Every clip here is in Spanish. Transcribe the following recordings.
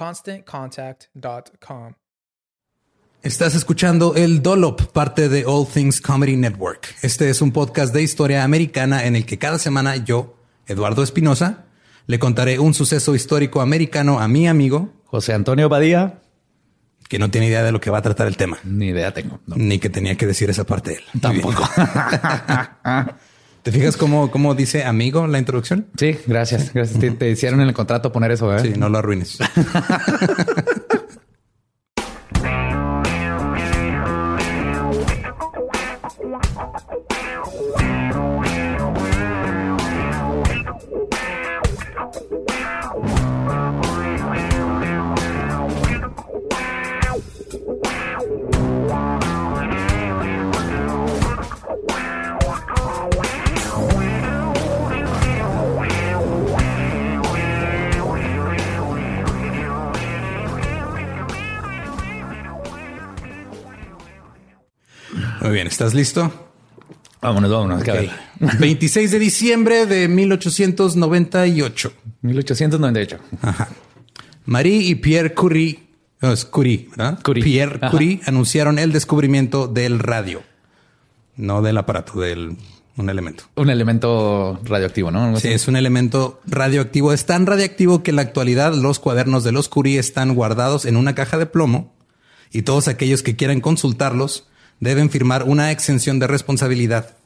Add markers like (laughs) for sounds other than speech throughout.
ConstantContact.com. Estás escuchando el Dolop, parte de All Things Comedy Network. Este es un podcast de historia americana en el que cada semana yo, Eduardo Espinosa, le contaré un suceso histórico americano a mi amigo José Antonio Badía que no tiene idea de lo que va a tratar el tema. Ni idea tengo. Ni que tenía que decir esa parte de él. Tampoco. (laughs) ¿Te fijas cómo, cómo dice amigo la introducción? Sí, gracias. Gracias. Te, te hicieron en el contrato poner eso, ¿eh? Sí, no lo arruines. (laughs) (laughs) Muy bien, ¿estás listo? Vámonos, vámonos. Okay. 26 (laughs) de diciembre de 1898. 1898. Ajá. Marie y Pierre Curie, no, es Curie, ¿verdad? Curie. Pierre Ajá. Curie anunciaron el descubrimiento del radio, no del aparato, del un elemento. Un elemento radioactivo, ¿no? Sí, es un elemento radioactivo. Es tan radioactivo que en la actualidad los cuadernos de los Curie están guardados en una caja de plomo y todos aquellos que quieran consultarlos deben firmar una exención de responsabilidad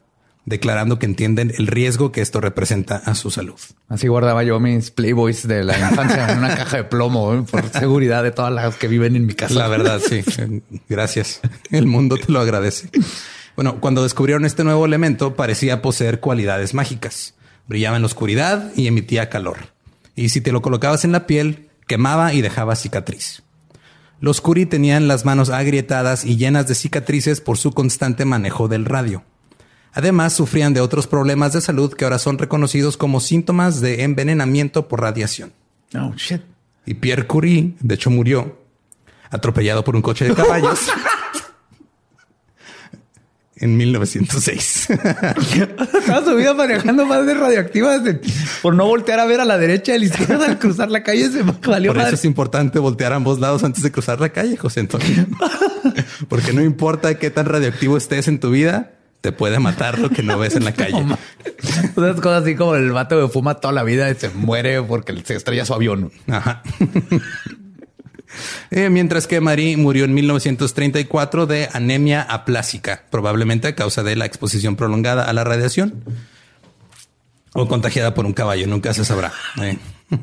declarando que entienden el riesgo que esto representa a su salud. Así guardaba yo mis Playboys de la (laughs) infancia en una caja de plomo ¿eh? por seguridad de todas las que viven en mi casa. La verdad, sí. Gracias. El mundo te lo agradece. Bueno, cuando descubrieron este nuevo elemento, parecía poseer cualidades mágicas. Brillaba en la oscuridad y emitía calor. Y si te lo colocabas en la piel, quemaba y dejaba cicatriz. Los Curie tenían las manos agrietadas y llenas de cicatrices por su constante manejo del radio. Además, sufrían de otros problemas de salud que ahora son reconocidos como síntomas de envenenamiento por radiación. Oh, shit. Y Pierre Curie, de hecho, murió atropellado por un coche de caballos (laughs) en 1906. (laughs) Toda su vida manejando más de radioactivas de- por no voltear a ver a la derecha y a la izquierda al cruzar la calle. Se valió Por eso es importante voltear a ambos lados antes de cruzar la calle, José Antonio. (laughs) Porque no importa qué tan radioactivo estés en tu vida, te puede matar lo que no ves en la calle. (laughs) Unas cosas así como el vato que fuma toda la vida y se muere porque se estrella su avión. Ajá. Eh, mientras que Marie murió en 1934 de anemia aplásica, probablemente a causa de la exposición prolongada a la radiación. O contagiada por un caballo, nunca se sabrá. Eh. (laughs)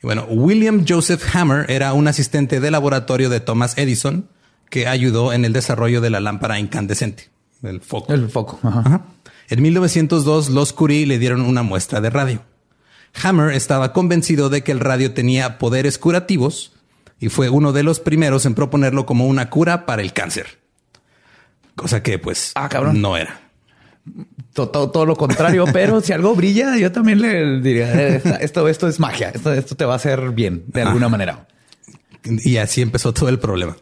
Y bueno, William Joseph Hammer era un asistente de laboratorio de Thomas Edison que ayudó en el desarrollo de la lámpara incandescente, el foco. El foco. Ajá. En 1902, los Curie le dieron una muestra de radio. Hammer estaba convencido de que el radio tenía poderes curativos y fue uno de los primeros en proponerlo como una cura para el cáncer. Cosa que pues Ah, cabrón. no era. Todo, todo- todo lo contrario, (laughs) pero si algo brilla, yo también le diría eh, esto, esto es magia. Esto, esto te va a hacer bien de alguna manera. Y así empezó todo el problema.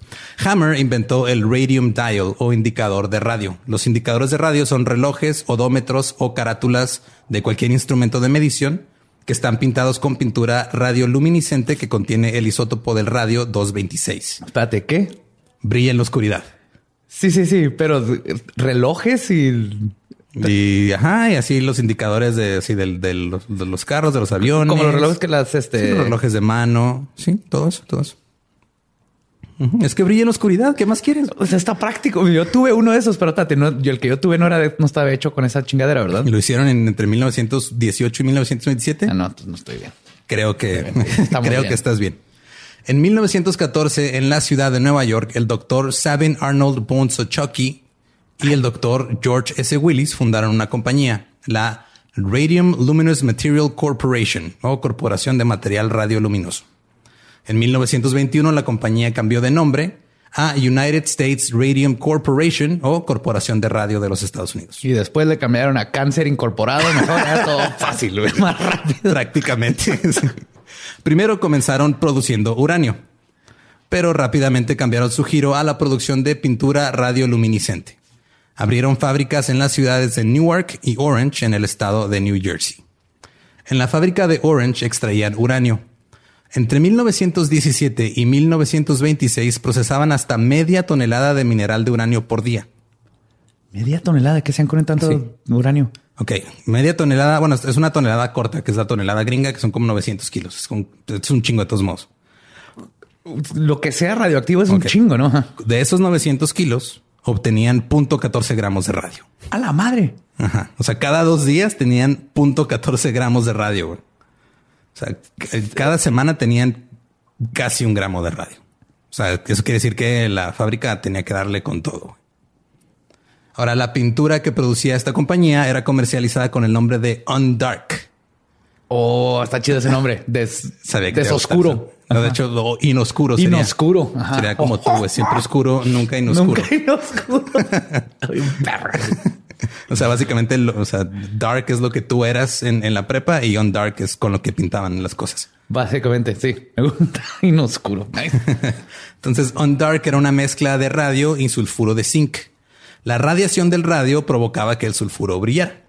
Hammer inventó el radium dial o indicador de radio. Los indicadores de radio son relojes, odómetros o carátulas de cualquier instrumento de medición que están pintados con pintura radioluminiscente que contiene el isótopo del radio 226. Espérate, ¿qué? Brilla en la oscuridad. Sí, sí, sí, pero relojes y Y ajá, y así los indicadores de, así del- del- los, de los carros, de los aviones. como los relojes que las este Sí, los relojes de mano. Sí, todo eso, todo eso. Es que brilla en la oscuridad. ¿Qué más quieres? O sea, está práctico. Yo tuve uno de esos, pero espérate, no, yo el que yo tuve no era de- no estaba hecho con esa chingadera, ¿verdad? Y lo hicieron en- entre 1918 y 1927. Ah, no, entonces no estoy bien. Creo que (laughs) creo bien. que estás bien. En 1914, en la ciudad de Nueva York, el doctor Sabin Arnold Bonsochocki y el doctor George S. Willis fundaron una compañía, la Radium Luminous Material Corporation o Corporación de Material Radioluminoso. En 1921, la compañía cambió de nombre a United States Radium Corporation o Corporación de Radio de los Estados Unidos. Y después le cambiaron a cáncer incorporado. Mejor era todo (laughs) fácil, más rápido. Prácticamente. (laughs) sí. Primero comenzaron produciendo uranio, pero rápidamente cambiaron su giro a la producción de pintura radioluminiscente. Abrieron fábricas en las ciudades de Newark y Orange en el estado de New Jersey. En la fábrica de Orange extraían uranio. Entre 1917 y 1926 procesaban hasta media tonelada de mineral de uranio por día. Media tonelada que sean con tanto Sí. uranio. Ok, media tonelada, bueno, es una tonelada corta, que es la tonelada gringa, que son como 900 kilos. Es, un- es un chingo de todos modos. Lo que sea radioactivo es un chingo, ¿no? De esos 900 kilos, obtenían 0.14 gramos de radio. A la madre. Ajá. O sea, cada dos días tenían 0.14 gramos de radio. güey. O sea, cada semana tenían casi un gramo de radio. O sea, eso quiere decir que la fábrica tenía que darle con todo. Ahora, la pintura que producía esta compañía era comercializada con el nombre de Undark. Oh, está chido ese nombre. (laughs) Des, Sabía que desoscuro. eso. No, de hecho, lo inoscuro sería. Inoscuro. Ajá. Sería como tú, güey. Siempre (laughs) oscuro, nunca inoscuro. Nunca inoscuro. (laughs) Soy un perro. (laughs) O sea, básicamente, lo- o sea, dark es lo que tú eras en, en la prepa y on dark es con lo que pintaban las cosas. Básicamente, sí. Me gusta (laughs) inoscuro. (laughs) Entonces, on dark era una mezcla de radio y sulfuro de zinc. La radiación del radio provocaba que el sulfuro brillara.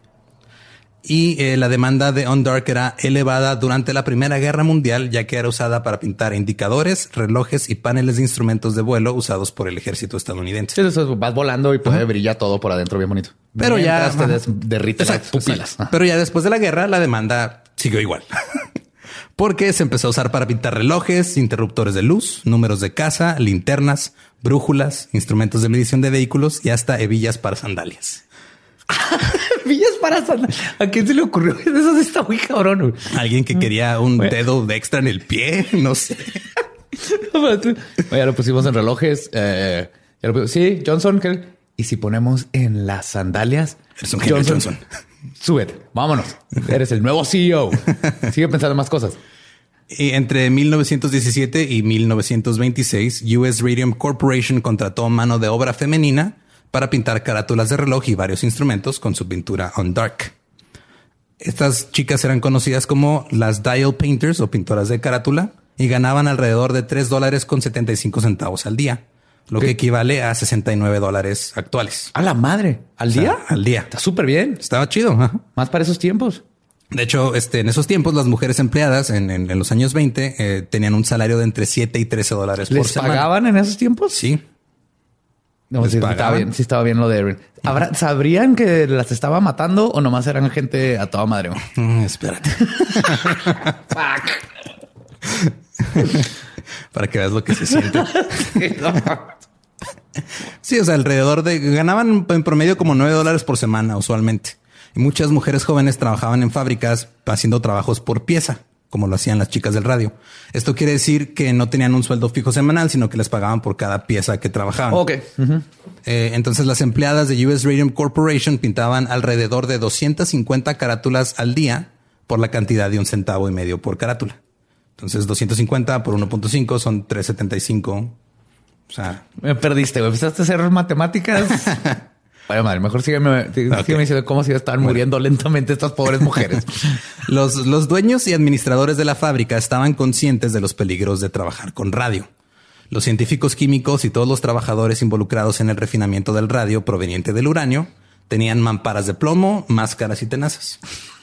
Y eh, la demanda de on dark era elevada durante la Primera Guerra Mundial, ya que era usada para pintar indicadores, relojes y paneles de instrumentos de vuelo usados por el ejército estadounidense. Sí, eso es, vas volando y puede brillar todo por adentro bien bonito. Pero ya te des- derrite las Exacto, pupilas. exacto. Ajá. Pero ya después de la guerra, la demanda siguió igual. (laughs) Porque se empezó a usar para pintar relojes, interruptores de luz, números de casa, linternas, brújulas, instrumentos de medición de vehículos y hasta hebillas para sandalias. (laughs) Para. ¿A quién se le ocurrió? (laughs) Eso sí está muy cabrón. güey. Alguien que quería un Bueno. dedo de extra en el pie, (laughs) no sé. (laughs) ya lo pusimos en relojes. eh, ya lo pusimos- Sí, Johnson. ¿qué? Y si ponemos en las sandalias, Eres un genio, Johnson. Súbete, vámonos. Eres el nuevo CEO. Sigue pensando más cosas. Y entre 1917 y 1926, US Radium Corporation contrató mano de obra femenina para pintar carátulas de reloj y varios instrumentos con su pintura on dark. Estas chicas eran conocidas como las dial painters o pintoras de carátula y ganaban alrededor de 3 dólares con 75 centavos al día, lo que equivale a 69 dólares actuales. A la madre. ¿Al O sea, día? al día. Está súper bien. Estaba chido. ajá. Más para esos tiempos. De hecho, este, en esos tiempos, las mujeres empleadas en, en- en los años 20 eh, tenían un salario de entre 7 y 13 dólares por ¿Les semana. pagaban en esos tiempos? Sí. No, ¿Les sí, estaba bien. Sí, estaba bien lo de Erin. ¿Habrá- ¿Sabrían que las estaba matando o nomás eran gente a toda madre? Mm, espérate. (laughs) (laughs) Para que veas lo que se siente. (laughs) Sí, o sea, alrededor de ganaban en promedio como 9 dólares por semana usualmente. Y muchas mujeres jóvenes trabajaban en fábricas haciendo trabajos por pieza, como lo hacían las chicas del radio. Esto quiere decir que no tenían un sueldo fijo semanal, sino que les pagaban por cada pieza que trabajaban. Ok. Eh, entonces las empleadas de US Radium Corporation pintaban alrededor de 250 carátulas al día por la cantidad de un centavo y medio por carátula. Entonces 250 por 1.5 son 375. O sea, Me perdiste, güey. Empezaste a hacer matemáticas. (laughs) Vaya madre, mejor sígueme, sígueme diciendo cómo se estaban muriendo lentamente estas pobres mujeres. (laughs) los, los dueños y administradores de la fábrica estaban conscientes de los peligros de trabajar con radio. Los científicos químicos y todos los trabajadores involucrados en el refinamiento del radio proveniente del uranio tenían mamparas de plomo, máscaras y tenazas.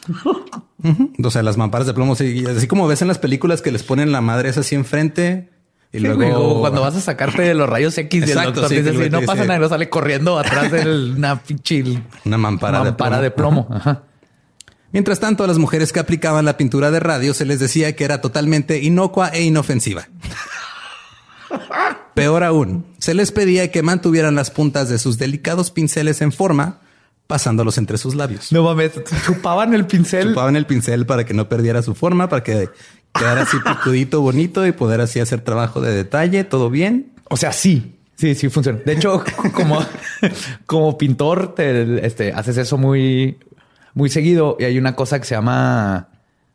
(laughs) Ujú. O sea, las mamparas de plomo, sí, así como ves en las películas que les ponen la madre esa así enfrente y Sí, luego güey, cuando vas a sacarte de los rayos X y el Exacto, doctor sí, dice el no pasa nada, y no sale corriendo atrás de (laughs) una pinche una mampara, mampara de plomo. de plomo. (laughs) Ajá. Mientras tanto, a las mujeres que aplicaban la pintura de radio se les decía que era totalmente inocua e inofensiva. (laughs) Peor aún, se les pedía que mantuvieran las puntas de sus delicados pinceles en forma, pasándolos entre sus labios. No mames, chupaban el pincel. Chupaban el pincel para que no perdiera su forma, para que quedara así picudito, bonito y poder así hacer trabajo de detalle, todo bien. O sea, sí, sí, sí funciona. De hecho, (laughs) como, como pintor, te, este, haces eso muy, muy seguido y hay una cosa que se llama.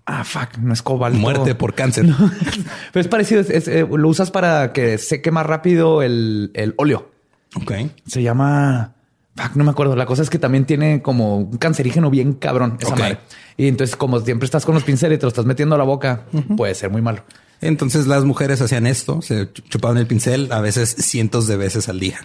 Ah, fuck, no es cobalto. Muerte por cáncer. (laughs) Pero es parecido. es- es, eh, lo usas para que seque más rápido el, el óleo. Ok. Se llama. Fuck, no me acuerdo. La cosa es que también tiene como un cancerígeno bien cabrón esa madre. Y entonces, como siempre estás con los pinceles y te lo estás metiendo a la boca, puede ser muy malo. Entonces las mujeres hacían esto, se chupaban el pincel a veces cientos de veces al día.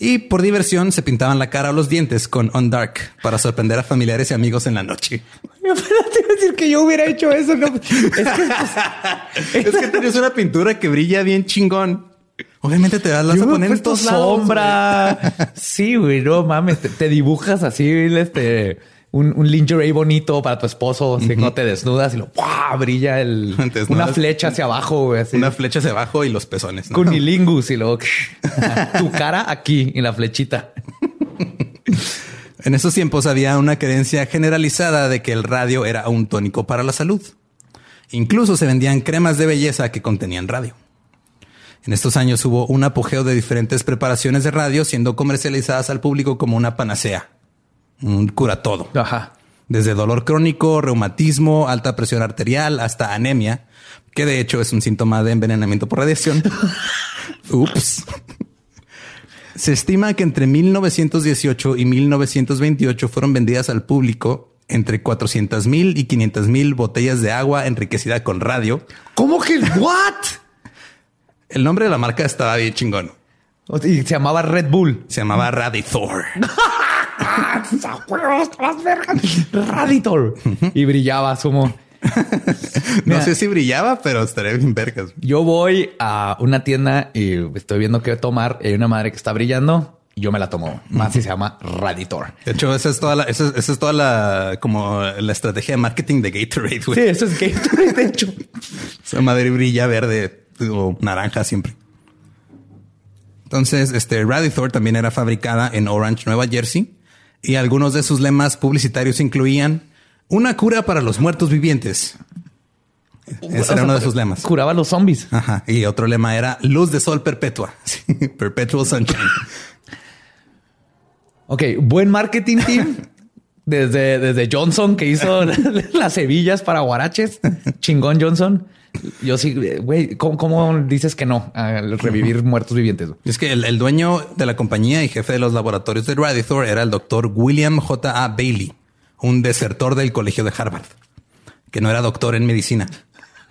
Y por diversión se pintaban la cara o los dientes con On Dark para sorprender a familiares y amigos en la noche. (laughs) A decir que yo hubiera hecho eso. No. Es que (laughs) Es que tienes una pintura que brilla bien chingón. Obviamente te vas las a poner en todos lados, sombra. (laughs) sí, güey, no mames. Te, te dibujas así, este, un, un lingerie bonito para tu esposo. Así no te desnudas y lo brilla el, (laughs) desnudas. una flecha hacia abajo, güey. Así. Una flecha hacia abajo y los pezones. ¿no? cunilingus y luego (laughs) tu cara aquí y la flechita. En esos tiempos había una creencia generalizada de que el radio era un tónico para la salud. Incluso se vendían cremas de belleza que contenían radio. En estos años hubo un apogeo de diferentes preparaciones de radio siendo comercializadas al público como una panacea, un cura todo. Ajá. Desde dolor crónico, reumatismo, alta presión arterial hasta anemia, que de hecho es un síntoma de envenenamiento por radiación. (laughs) Ups. Se estima que entre 1918 y 1928 fueron vendidas al público entre 400 mil y 500 mil botellas de agua enriquecida con radio. ¿Cómo que what? (laughs) El nombre de la marca estaba bien chingón. Y se llamaba Red Bull. Se llamaba Radithor. (laughs) Raditor. Y brillaba, sumo. No Mira. sé si brillaba, pero estaría bien vergas. Yo voy a una tienda y estoy viendo qué tomar. y Hay una madre que está brillando y yo me la tomo. Más si se llama Raditor. De hecho, esa es toda la, esa, esa es toda la, como la estrategia de marketing de Gatorade. Sí, eso es Gatorade, de hecho. Esa madre brilla verde naranja siempre. Entonces, este Radithor también era fabricada en Orange, Nueva Jersey, y algunos de sus lemas publicitarios incluían una cura para los muertos vivientes. Ese era uno de sus lemas. Curaba a los zombies. Ajá. Y otro lema era luz de sol perpetua. (laughs) Perpetual sunshine. Ok, buen marketing team. Desde, desde Johnson que hizo (laughs) las hebillas para guaraches. Chingón Johnson. Yo sí, güey, ¿cómo, cómo dices que no al revivir muertos vivientes? Es que el, el dueño de la compañía y jefe de los laboratorios de Radithor era el doctor William J. A. Bailey, un desertor del colegio de Harvard, que no era doctor en medicina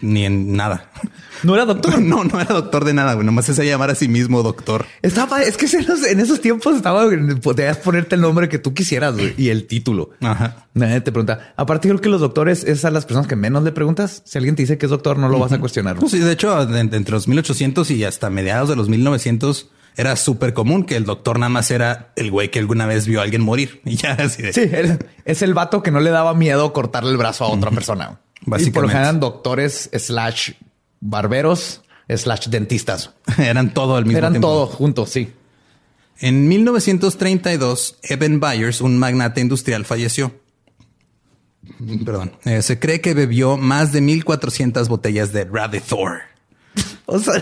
ni en nada. No era doctor. (laughs) No, no era doctor de nada, güey. Nomás se llamar a sí mismo doctor. Estaba, es que en esos, tiempos estaba, podías ponerte el nombre que tú quisieras güey, y el título. Ajá. Nadie te pregunta. Aparte, creo que los doctores es a las personas que menos le preguntas. Si alguien te dice que es doctor, no lo vas a cuestionar. Pues sí, de hecho, entre los 1800 y hasta mediados de los 1900 era súper común que el doctor nada más era el güey que alguna vez vio a alguien morir (laughs) y ya así de Sí, es el vato que no le daba miedo cortarle el brazo a otra persona. Y por lo Básicamente. general eran doctores slash barberos slash dentistas. (laughs) eran todo al mismo Eran tiempo. todos juntos, sí. En 1932, Eben Byers, un magnate industrial, falleció. (laughs) Perdón. Eh, se cree que bebió más de 1400 botellas de Radithor. (laughs) O sea,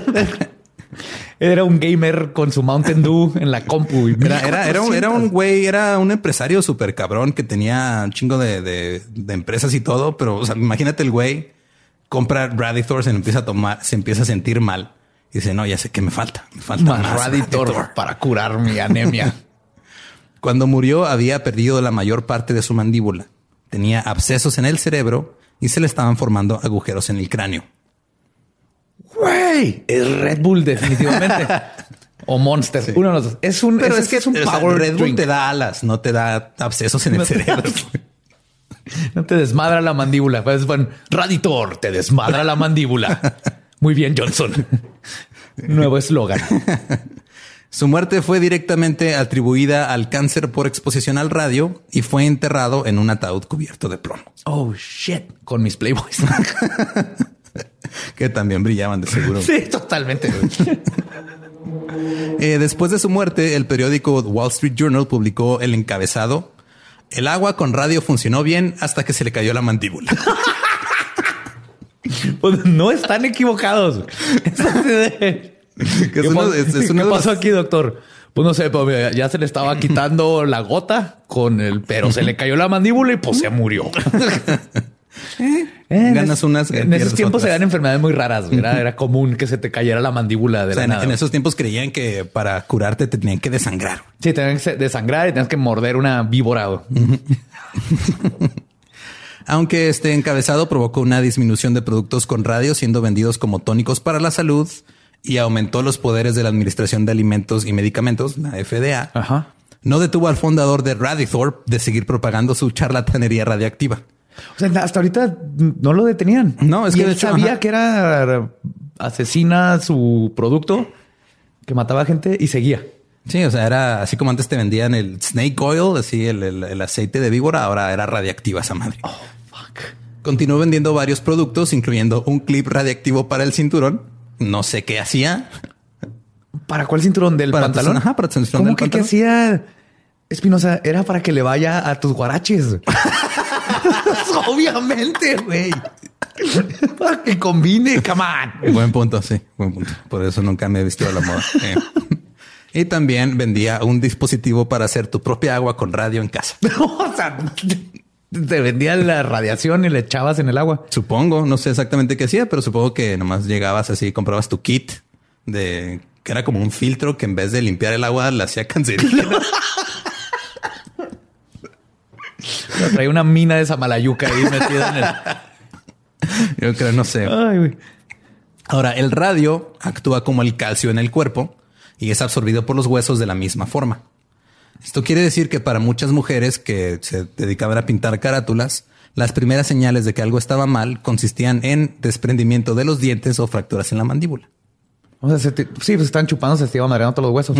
era un gamer con su Mountain Dew en la compu. y Era, era, era, un, era 1400. un güey, era un empresario súper cabrón que tenía un chingo de, de- de empresas y todo, pero o sea, imagínate el güey compra Radithor, se empieza a tomar, se empieza a sentir mal y dice, no, ya sé que me falta, me falta más, Más Raditor Radithor". para curar mi anemia. (laughs) Cuando murió había perdido la mayor parte de su mandíbula. Tenía abscesos en el cerebro y se le estaban formando agujeros en el cráneo. Güey, es Red Bull definitivamente. (laughs) o Monster. Uno de los dos. Es un, Pero es que es un o sea, power Red Bull drink. te da alas, no te da abscesos en el No da- cerebro. (laughs) No te desmadra la mandíbula. Pues bueno, Raditor te desmadra la mandíbula. (laughs) Muy bien, Johnson. Nuevo eslogan. Su muerte fue directamente atribuida al cáncer por exposición al radio y fue enterrado en un ataúd cubierto de plomo, Oh shit. Con mis Playboys. (laughs) que también brillaban de seguro. sí, totalmente. (laughs) Eh, después de su muerte, el periódico Wall Street Journal publicó el encabezado El agua con radio funcionó bien hasta que se le cayó la mandíbula. (laughs) Pues no están equivocados. ¿Qué, uno- es- los- pasó aquí, doctor? Pues no sé, pero mira, ya se le estaba quitando la gota con el, pero se le cayó la mandíbula y pues se murió. Eh, en Ganas es- unas, En esos tiempos otras. dan enfermedades muy raras. Era, era común que se te cayera la mandíbula de O sea, la en, nada. en esos tiempos creían que para curarte te tenían que desangrar. Sí, tenías que desangrar y tenías que morder una víbora. (laughs) Aunque este encabezado provocó una disminución de productos con radio siendo vendidos como tónicos para la salud y aumentó los poderes de la Administración de Alimentos y Medicamentos, la FDA, Ajá. no detuvo al fundador de Radithor de seguir propagando su charlatanería radiactiva. O sea, hasta ahorita no lo detenían. No, es Y que él de hecho, sabía ajá. que era asesina su producto, que mataba gente y seguía. Sí, o sea, era así como antes te vendían el snake oil, así el, el- el aceite de víbora, ahora era radiactiva esa madre. Fuck. Continuó vendiendo varios productos, incluyendo un clip radiactivo para el cinturón. No sé qué hacía. ¿Para cuál cinturón del Para tu- pantalón? ajá, para tu cinturón ¿Cómo del que qué hacía Espinosa? Era para que le vaya a tus guaraches. (laughs) (laughs) Obviamente, güey. para que combine, come on. Buen punto, sí, buen punto. Por eso nunca me he vestido a la moda. Eh. Y también vendía un dispositivo para hacer tu propia agua con radio en casa. (laughs) o sea, te vendía la radiación y le echabas en el agua. Supongo, no sé exactamente qué hacía, pero supongo que nomás llegabas así, comprabas tu kit de que era como un filtro que en vez de limpiar el agua la hacía (laughs) cancerígena. Traía una mina de Samalayuca ahí metida en el. Yo creo, no sé. Ay, güey. Ahora, el radio actúa como el calcio en el cuerpo y es absorbido por los huesos de la misma forma. Esto quiere decir que para muchas mujeres que se dedicaban a pintar carátulas, las primeras señales de que algo estaba mal consistían en desprendimiento de los dientes o fracturas en la mandíbula. O sea, se te- sí, pues están chupando, se estaban mareando todos los huesos.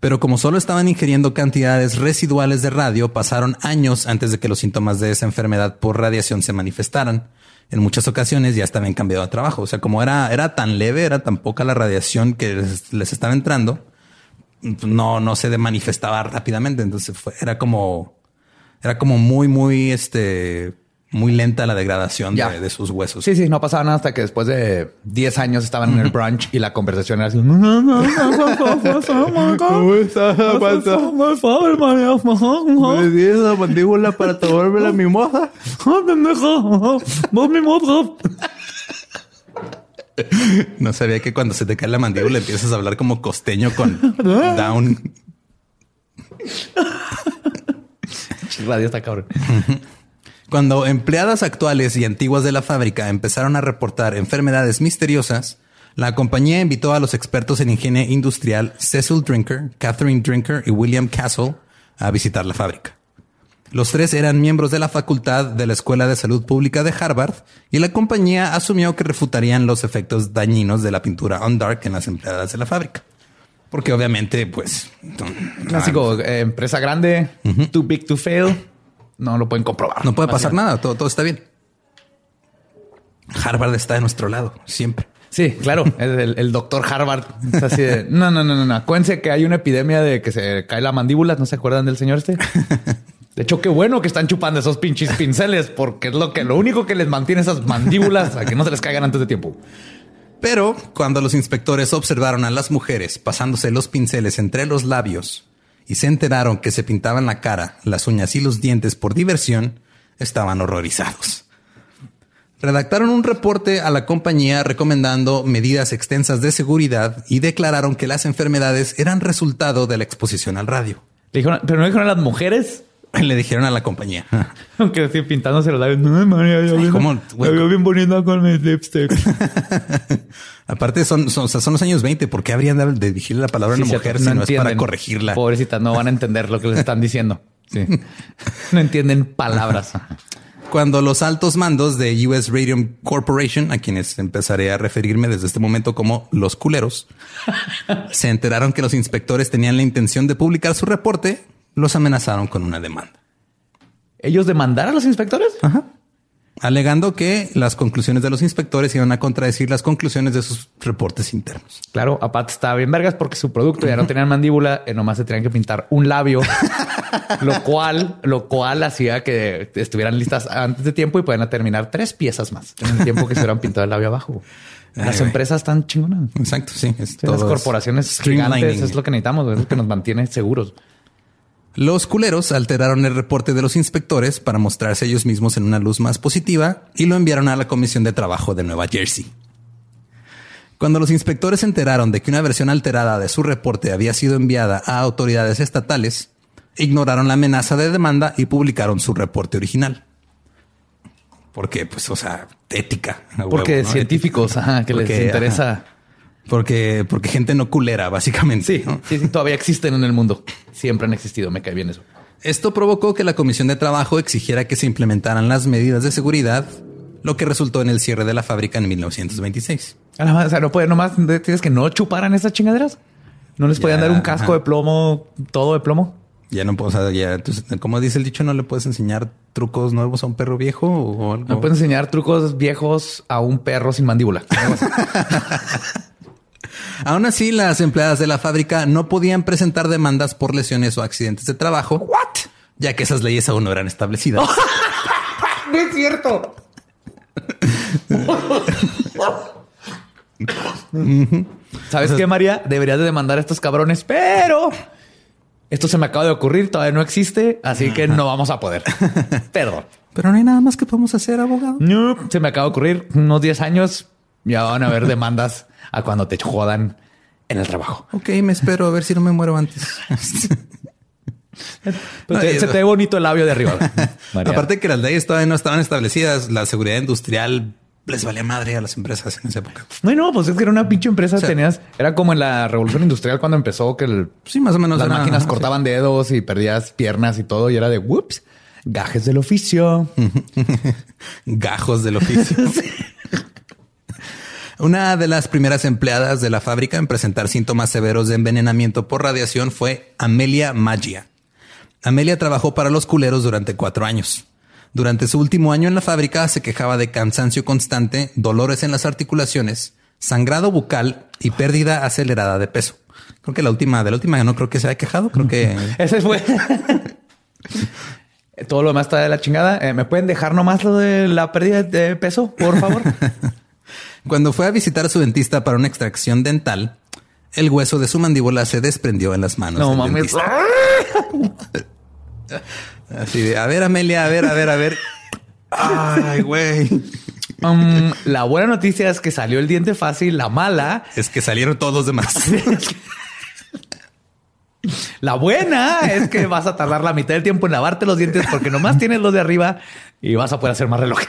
Pero como solo estaban ingiriendo cantidades residuales de radio, pasaron años antes de que los síntomas de esa enfermedad por radiación se manifestaran. En muchas ocasiones ya estaban cambiado de trabajo. O sea, como era, era tan leve, era tan poca la radiación que les, les estaba entrando, no, no se manifestaba rápidamente. Entonces fue, era como, era como muy, muy, este, muy lenta la degradación de, de sus huesos. Sí, sí, no pasaba nada hasta que después de 10 años estaban en el brunch y la conversación era así. ¿Cómo estás? la mandíbula para tomarme la mimosa. No sabía que cuando se te cae la mandíbula empiezas a hablar como costeño con down. Radio está cabrón. Cuando empleadas actuales y antiguas de la fábrica empezaron a reportar enfermedades misteriosas, la compañía invitó a los expertos en higiene industrial Cecil Drinker, Catherine Drinker y William Castle a visitar la fábrica. Los tres eran miembros de la facultad de la Escuela de Salud Pública de Harvard y la compañía asumió que refutarían los efectos dañinos de la pintura on dark en las empleadas de la fábrica. Porque obviamente, pues... Clásico, eh, empresa grande, too big to fail. No lo pueden comprobar. No puede pasar nada, todo, todo está bien. Harvard está de nuestro lado, siempre. Sí, claro. (laughs) El, el doctor Harvard. Es así de, no, no, no, no, no. Acuérdense que hay una epidemia de que se cae la mandíbula. ¿No se acuerdan del señor este? (laughs) De hecho, qué bueno que están chupando esos pinches pinceles porque es lo que, lo único que les mantiene esas mandíbulas a que no se les caigan antes de tiempo. Pero cuando los inspectores observaron a las mujeres pasándose los pinceles entre los labios y se enteraron que se pintaban la cara, las uñas y los dientes por diversión, estaban horrorizados. Redactaron un reporte a la compañía recomendando medidas extensas de seguridad y declararon que las enfermedades eran resultado de la exposición al radio. Dijeron, pero no dijeron a las mujeres. (laughs) Le dijeron a la compañía. (laughs) Aunque así pintándose los labios. No, veo bien bonita con mi lipstick. (laughs) Aparte son, son, o sea, son los años 20. ¿Por qué habrían de dirigir la palabra a Sí, una mujer si no, es para corregirla? Pobrecitas, no van a entender lo que les están diciendo. Sí. No entienden palabras. Cuando los altos mandos de US Radium Corporation, a quienes empezaré a referirme desde este momento como los culeros, se enteraron que los inspectores tenían la intención de publicar su reporte, los amenazaron con una demanda, ¿Ellos demandaron a los inspectores? alegando que las conclusiones de los inspectores iban a contradecir las conclusiones de sus reportes internos. Claro, aparte estaba bien vergas porque su producto ya no tenía mandíbula, eh, nomás se tenían que pintar un labio, (laughs) lo cual, lo cual hacía que estuvieran listas antes de tiempo y puedan terminar tres piezas más en el tiempo que se hubieran pintado el labio abajo. Las empresas están chingonas. Exacto, sí. Es Sí, las es corporaciones gigantes es lo que necesitamos, es lo que nos mantiene seguros. Los culeros alteraron el reporte de los inspectores para mostrarse ellos mismos en una luz más positiva y lo enviaron a la Comisión de Trabajo de Nueva Jersey. Cuando los inspectores se enteraron de que una versión alterada de su reporte había sido enviada a autoridades estatales, ignoraron la amenaza de demanda y publicaron su reporte original. Porque, pues, o sea, ética. huevo, Porque ¿no? científicos, ajá, que les interesa. ajá. Porque, porque gente no culera, básicamente. Sí, ¿no? sí, sí, todavía existen en el mundo. Siempre han existido. Me cae bien eso. Esto provocó que la Comisión de Trabajo exigiera que se implementaran las medidas de seguridad, lo que resultó en el cierre de la fábrica en 1926. A la madre, O sea, no puede nomás tienes que no chuparan esas chingaderas. No les Ya, podían dar un casco ajá. de plomo, todo de plomo. Ya no puedo, o sea, ya, como dice el dicho, no le puedes enseñar trucos nuevos a un perro viejo o algo. No puedes enseñar trucos viejos a un perro sin mandíbula. (laughs) Aún así, las empleadas de la fábrica no podían presentar demandas por lesiones o accidentes de trabajo. What? Ya que esas leyes aún no eran establecidas. (laughs) no es cierto. (laughs) ¿Sabes qué, María? Deberías de demandar a estos cabrones, pero esto se me acaba de ocurrir, todavía no existe, así que no vamos a poder. (laughs) Perdón. Pero no hay nada más que podemos hacer, abogado. No, se me acaba de ocurrir unos 10 años. Ya van a haber demandas a cuando te jodan en el trabajo. Ok, me espero a ver si no me muero antes. (laughs) No, se te ve bonito el labio de arriba. (laughs) Aparte que las leyes todavía no estaban establecidas, la seguridad industrial les valía madre a las empresas en esa época. No, no, pues es que era una pinche empresa. sea- tenías, era como en la revolución industrial cuando empezó que el- Sí, más o menos. las era- máquinas ajá, cortaban dedos y perdías piernas y todo. Y era de whoops, gajes del oficio. (laughs) Gajos del oficio. Una de las primeras empleadas de la fábrica en presentar síntomas severos de envenenamiento por radiación fue Amelia Maggia. Amelia trabajó para los culeros durante cuatro años. Durante su último año en la fábrica se quejaba de cansancio constante, dolores en las articulaciones, sangrado bucal y pérdida acelerada de peso. Creo que la última, de la última no creo que se haya quejado. Creo que (laughs) Ese fue. (laughs) Todo lo demás está de la chingada. Eh, ¿Me pueden dejar nomás lo de la pérdida de peso, por favor? (laughs) Cuando fue a visitar a su dentista para una extracción dental, el hueso de su mandíbula se desprendió en las manos. no del mames. dentista. (laughs) Así de, a ver, Amelia, a ver, a ver, a ver. Ay, güey. Um, la buena noticia es que salió el diente fácil. La mala Es que salieron todos los demás. (laughs) La buena es que vas a tardar la mitad del tiempo en lavarte los dientes porque nomás tienes los de arriba y vas a poder hacer más relojes.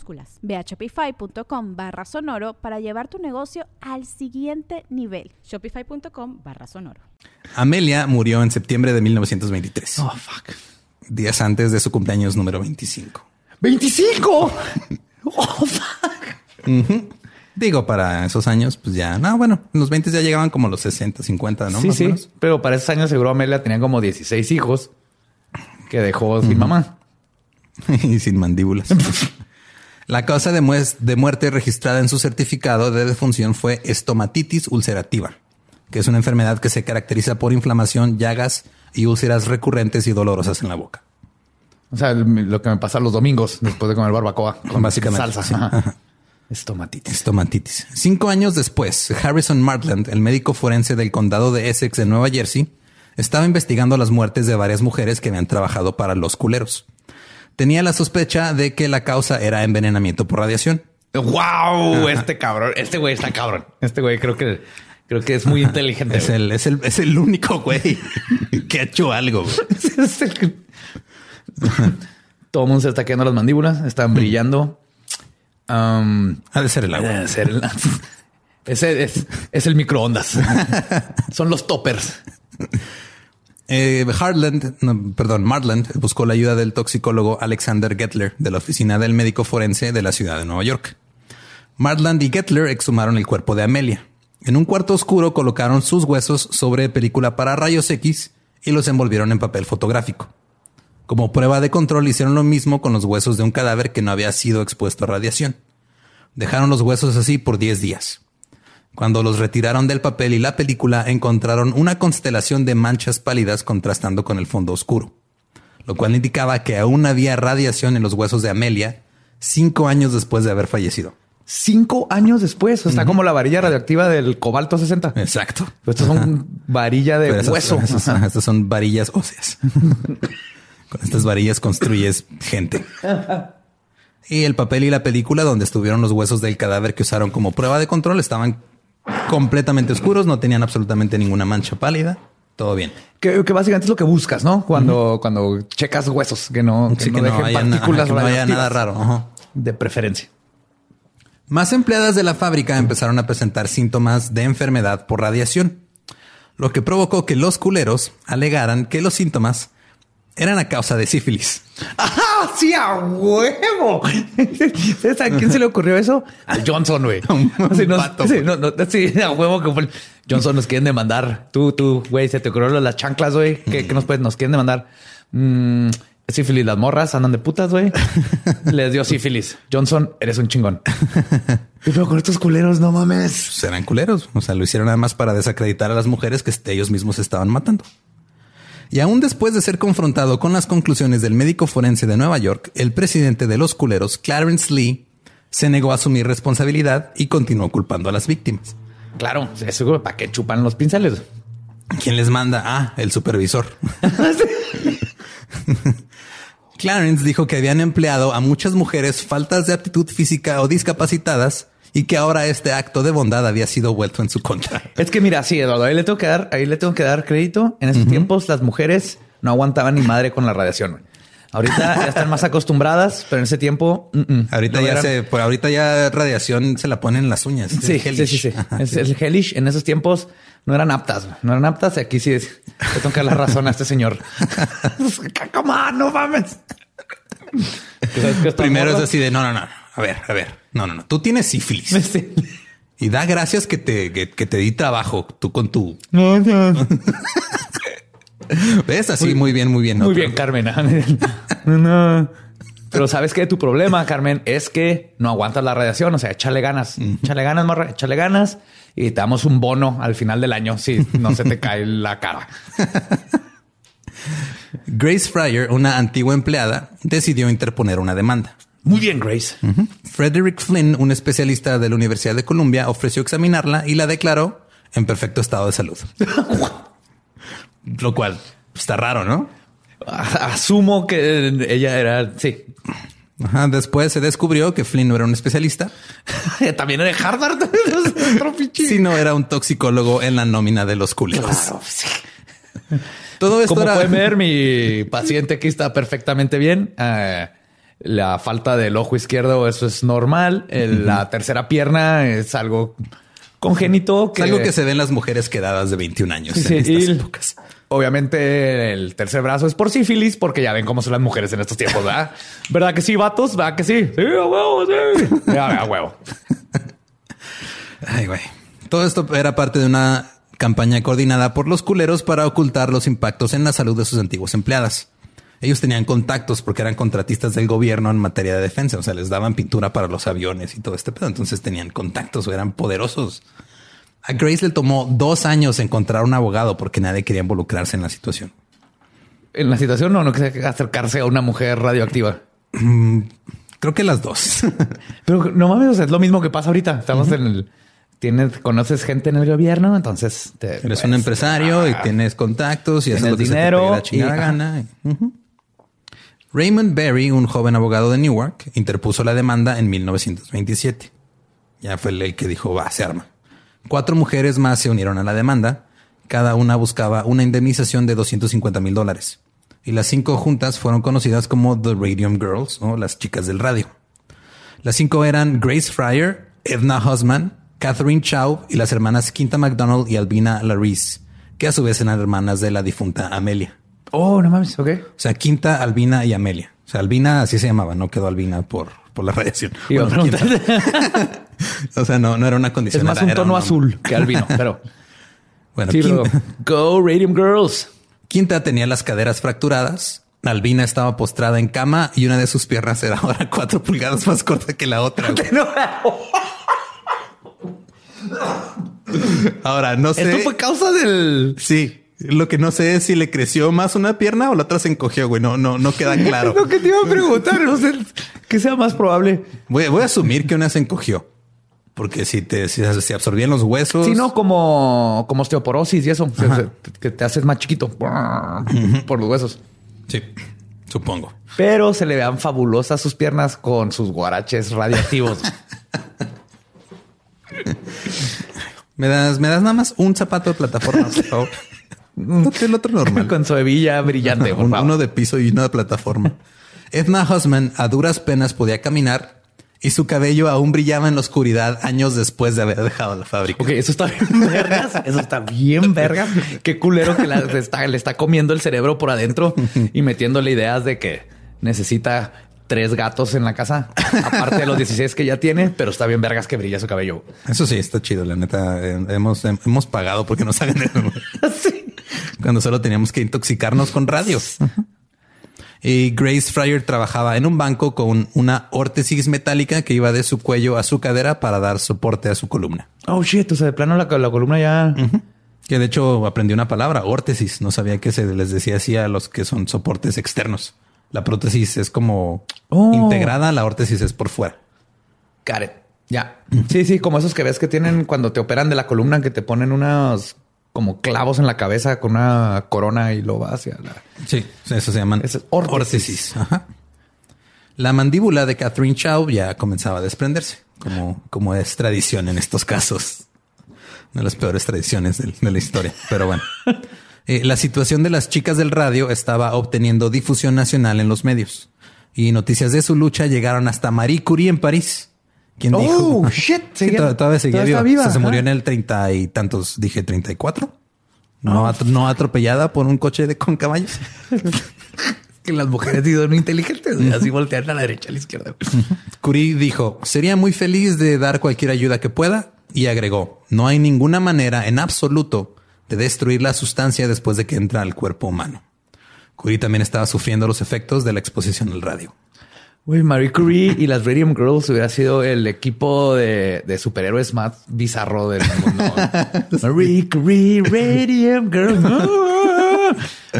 Ve a shopify.com barra sonoro para llevar tu negocio al siguiente nivel. Shopify.com barra sonoro. Amelia murió en septiembre de 1923. Oh, fuck. Días antes de su cumpleaños número 25. ¡25! (laughs) ¡Oh, fuck! Digo, para esos años, pues ya, no, bueno, en los 20 ya llegaban como los 60, 50, ¿no? Sí, Más o sí. menos. Pero para esos años seguro Amelia tenía como 16 hijos que dejó sin mamá. (laughs) y sin mandíbulas. (laughs) La causa de, muerte registrada en su certificado de defunción fue estomatitis ulcerativa, que es una enfermedad que se caracteriza por inflamación, llagas y úlceras recurrentes y dolorosas en la boca. O sea, lo que me pasa los domingos después de comer barbacoa con Básicamente, salsa. sí. Ajá. Ajá. Estomatitis. Estomatitis. Cinco años después, Harrison Martland, el médico forense del condado de Essex en Nueva Jersey, estaba investigando las muertes de varias mujeres que habían trabajado para los culeros. Tenía la sospecha de que la causa era envenenamiento por radiación. Wow, este cabrón, este güey está cabrón. Este güey creo que creo que es muy inteligente. Es el, es el, es el único güey (laughs) que ha hecho algo. güey. (laughs) Es el que- Todo el mundo se está quedando las mandíbulas, están brillando. Um, Ha de ser el agua. debe ser el- (laughs) ese es, es el microondas. Son los toppers. Eh, perdón, Martland buscó la ayuda del toxicólogo Alexander Gettler de la oficina del médico forense de la ciudad de Nueva York. Martland y Gettler exhumaron el cuerpo de Amelia. En un cuarto oscuro colocaron sus huesos sobre película para rayos X y los envolvieron en papel fotográfico. Como prueba de control hicieron lo mismo con los huesos de un cadáver que no había sido expuesto a radiación. Dejaron los huesos así por 10 días. Cuando los retiraron del papel y la película, encontraron una constelación de manchas pálidas contrastando con el fondo oscuro, lo cual indicaba que aún había radiación en los huesos de Amelia cinco años después de haber fallecido. Cinco años después, está como la varilla radioactiva del cobalto 60. Exacto. Pero estos son varilla de esas- hueso. esas- estas son varillas óseas. (laughs) con estas varillas construyes gente. Y el papel y la película donde estuvieron los huesos del cadáver que usaron como prueba de control estaban completamente oscuros, no tenían absolutamente ninguna mancha pálida. Todo bien. Que, que básicamente es lo que buscas, ¿no? Cuando, cuando checas huesos, que no, que Sí, no que no dejen haya, que no haya nada raro. Ajá. De preferencia. Más empleadas de la fábrica empezaron a presentar síntomas de enfermedad por radiación, lo que provocó que los culeros alegaran que los síntomas eran a causa de sífilis. ¡Ah, sí, a huevo! (laughs) ¿Sabes a quién se le ocurrió eso? Al Johnson, güey. (laughs) Sí, no, sí, no, no, sí, a huevo que fue Johnson nos quieren demandar. Tú, tú, güey, se te ocurrió las chanclas, güey. ¿Qué, qué nos puedes? Nos quieren demandar. Mm, sífilis, las morras andan de putas, güey. (laughs) Les dio sífilis. Johnson, eres un chingón. Y pero con estos culeros, no mames. Pues eran culeros. O sea, lo hicieron además para desacreditar a las mujeres que ellos mismos estaban matando. Y aún después de ser confrontado con las conclusiones del médico forense de Nueva York, el presidente de los culeros, Clarence Lee, se negó a asumir responsabilidad y continuó culpando a las víctimas. Claro, eso para qué chupan los pinceles. ¿Quién les manda? Ah, el supervisor. (laughs) Clarence dijo que habían empleado a muchas mujeres faltas de aptitud física o discapacitadas y que ahora este acto de bondad había sido vuelto en su contra. Es que mira, sí, Eduardo, ahí le tengo que dar, ahí le tengo que dar crédito. En esos tiempos las mujeres no aguantaban ni madre con la radiación. Ahorita ya están más acostumbradas, pero en ese tiempo mm, mm, Ahorita no ya eran- se, por ahorita ya radiación se la ponen en las uñas. Sí, sí, sí, sí. Ajá, Es, sí. el hellish en esos tiempos no eran aptas, no eran aptas. Y aquí sí es, le tengo que dar la razón a este señor. (laughs) Come on, no mames. Primero es así de no, no, no. A ver, a ver. No, no, no. Tú tienes sífilis (laughs) Sí. y da gracias que te, que, que te di trabajo tú con tu. (laughs) ¿Ves? Así muy bien, muy bien. Muy (laughs) ¿no? bien, Carmen. No. Pero sabes que tu problema, Carmen, es que no aguantas la radiación. O sea, échale ganas, échale ganas, morra, échale ganas y te damos un bono al final del año si no se te cae la cara. Grace Fryer, una antigua empleada, decidió interponer una demanda. Muy bien, Grace. Frederick Flynn, un especialista de la Universidad de Columbia, ofreció examinarla y la declaró en perfecto estado de salud. (laughs) Lo cual está raro, ¿no? Asumo que ella era, sí. Ajá, después se descubrió que Flynn no era un especialista. (laughs) También era de Harvard. (laughs) sino era un toxicólogo en la nómina de los culeros. Todo esto Como era... pueden ver, mi paciente aquí está perfectamente bien. Eh, la falta del ojo izquierdo, eso es normal. El- La tercera pierna es algo congénito. Es algo que se ve en las mujeres quedadas de 21 años Sí, en sí, estas épocas. Obviamente el tercer brazo es por sífilis, porque ya ven cómo son las mujeres en estos tiempos, ¿verdad? (laughs) ¿Verdad que sí, vatos? ¿Verdad que sí? Sí, a huevo, sí. (laughs) Ya, a huevo. Ay, güey. Todo esto era parte de una campaña coordinada por los culeros para ocultar los impactos en la salud de sus antiguas empleadas. Ellos tenían contactos porque eran contratistas del gobierno en materia de defensa, o sea, les daban pintura para los aviones y todo este pedo. Entonces tenían contactos o eran poderosos. A Grace le tomó dos años encontrar un abogado porque nadie quería involucrarse en la situación. En la situación no, no quise acercarse a una mujer radioactiva. Creo que las dos. (laughs) Pero no mames, o sea, es lo mismo que pasa ahorita. Estamos en el... Tienes, conoces gente en el gobierno, entonces te, Eres pues, un empresario y tienes contactos y haces Tienes lo que se te dinero pegue la chingada y- gana. Raymond Berry, un joven abogado de Newark, interpuso la demanda en 1927. Ya fue el que dijo, va, se arma. Cuatro mujeres más se unieron a la demanda. Cada una buscaba una indemnización de 250 mil dólares. Y las cinco juntas fueron conocidas como The Radium Girls, o las chicas del radio. Las cinco eran Grace Fryer, Edna Husman, Catherine Chow y las hermanas Quinta McDonald y Albina Larice, que a su vez eran hermanas de la difunta Amelia. Oh, no mames, ok. O sea, Quinta, Albina y Amelia. O sea, Albina así se llamaba, no quedó Albina por, por la radiación. Iba Bueno, (laughs) o sea, no, no era una condición. Es más era- un tono azul que albino, (laughs) pero Bueno, sí, Quinta, go Radium Girls. Quinta tenía las caderas fracturadas. Albina estaba postrada en cama y una de sus piernas era ahora cuatro pulgadas más corta que la otra. (laughs) Ahora, no sé. Esto fue causa del. Sí. Lo que no sé es si le creció más una pierna o la otra se encogió, güey. No, no, no queda (laughs) claro. Lo que te iba a preguntar, no sé qué sea más probable. Voy, voy a asumir que una se encogió. Porque si te si, si absorbían los huesos. Sí, no como, como osteoporosis y eso, que, que te haces más chiquito por los huesos. Sí, supongo. Pero se le vean fabulosas sus piernas con sus guaraches radioactivos. (laughs) ¿Me das, me das nada más un zapato de plataforma, por favor. (laughs) No el otro normal. (laughs) con su hebilla brillante. por Un- favor. uno de piso y uno de plataforma. Edna Husman a duras penas podía caminar y su cabello aún brillaba en la oscuridad años después de haber dejado la fábrica. Ok, eso está bien vergas. Eso está bien vergas. Qué culero que la- le está, le está comiendo el cerebro por adentro y metiéndole ideas de que necesita tres gatos en la casa, aparte de los 16 que ya tiene, pero está bien vergas que brilla su cabello. Eso sí, está chido. La neta, eh, hemos, hem- hemos pagado porque nos hagan eso. (laughs) Cuando solo teníamos que intoxicarnos con radio. Y Grace Fryer trabajaba en un banco con una órtesis metálica que iba de su cuello a su cadera para dar soporte a su columna. Oh shit, o sea, de plano la, la columna ya. Que de hecho aprendí una palabra, órtesis. No sabía que se les decía así a los que son soportes externos. La prótesis es como Oh. integrada, la órtesis es por fuera. Got it. Ya. Sí, sí, como esos que ves que tienen cuando te operan de la columna, que te ponen unos como clavos en la cabeza con una corona y lo va hacia la. Sí, eso se llaman es órtesis. Ajá. La mandíbula de Catherine Chow ya comenzaba a desprenderse, como, como es tradición en estos casos. Una de las peores tradiciones de, la historia, pero bueno. Eh, la situación de las chicas del radio estaba obteniendo difusión nacional en los medios y noticias de su lucha llegaron hasta Marie Curie en París. Quien Oh, dijo? shit. (laughs) Sí, Seguía- todavía, todavía seguía viva. viva, O sea, se murió en el treinta y tantos, dije 34. No, atro- no atropellada por un coche de con caballos. (laughs) Que las mujeres sí son inteligentes. güey. Así voltean a la derecha, a la izquierda. Curie dijo, sería muy feliz de dar cualquier ayuda que pueda y agregó, no hay ninguna manera en absoluto de destruir la sustancia después de que entra al cuerpo humano. Curie también estaba sufriendo los efectos de la exposición al radio. Güey, Marie Curie y las Radium Girls hubiera sido el equipo de, de superhéroes más bizarro del mundo. (laughs) Marie Curie, Radium Girls.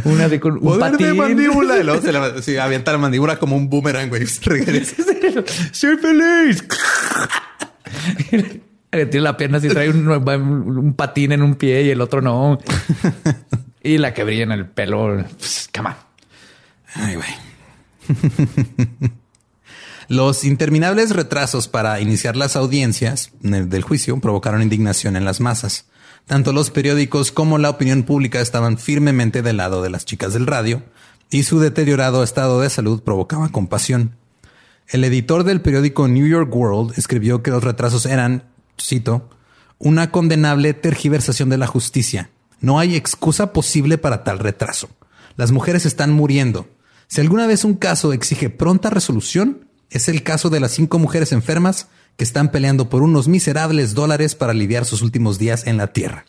Una de con un Poder de mandíbula. Y luego se la, sí, avienta la mandíbula como un boomerang, güey. (laughs) Regresa. ¡Soy feliz! (laughs) Tiene la pierna así, trae un, un patín en un pie y el otro no. Y la que brilla en el pelo. Pues, come on. Ay, güey. Los interminables retrasos para iniciar las audiencias del juicio provocaron indignación en las masas. Tanto los periódicos como la opinión pública estaban firmemente del lado de las chicas del radio y su deteriorado estado de salud provocaba compasión. El editor del periódico New York World escribió que los retrasos eran, cito, una condenable tergiversación de la justicia. No hay excusa posible para tal retraso. Las mujeres están muriendo. Si alguna vez un caso exige pronta resolución, es el caso de las cinco mujeres enfermas que están peleando por unos miserables dólares para aliviar sus últimos días en la tierra.